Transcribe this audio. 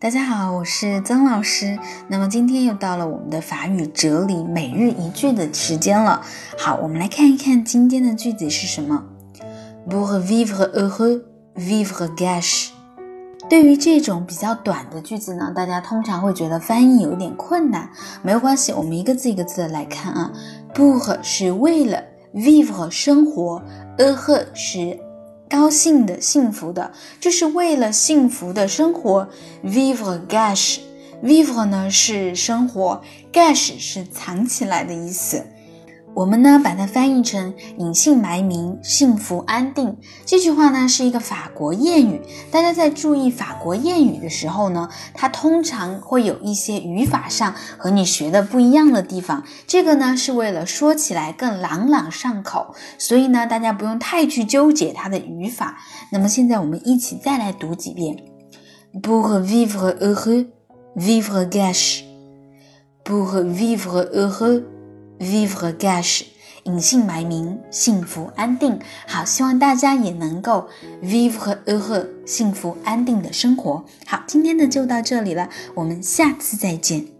大家好，我是曾老师。那么今天又到了我们的法语哲理每日一句的时间了。好，我们来看一看今天的句子是什么。Pour vivre heureux, vivre gâche。对于这种比较短的句子呢，大家通常会觉得翻译有点困难。没有关系，我们一个字一个字的来看啊。Pour 是为了，vivre 生活，heureux 是。高兴的、幸福的，就是为了幸福的生活。Vivre gash，vivre 呢是生活，gâche 是藏起来的意思。我们呢把它翻译成隐姓埋名、幸福安定。这句话呢是一个法国谚语。大家在注意法国谚语的时候呢，它通常会有一些语法上和你学的不一样的地方。这个呢是为了说起来更朗朗上口，所以呢大家不用太去纠结它的语法。那么现在我们一起再来读几遍：Pour vivre heureux, vivre gâche. Pour vivre heureux. Vivre gash 隐姓埋名，幸福安定。好，希望大家也能够 vivre heureux，幸福安定的生活。好，今天的就到这里了，我们下次再见。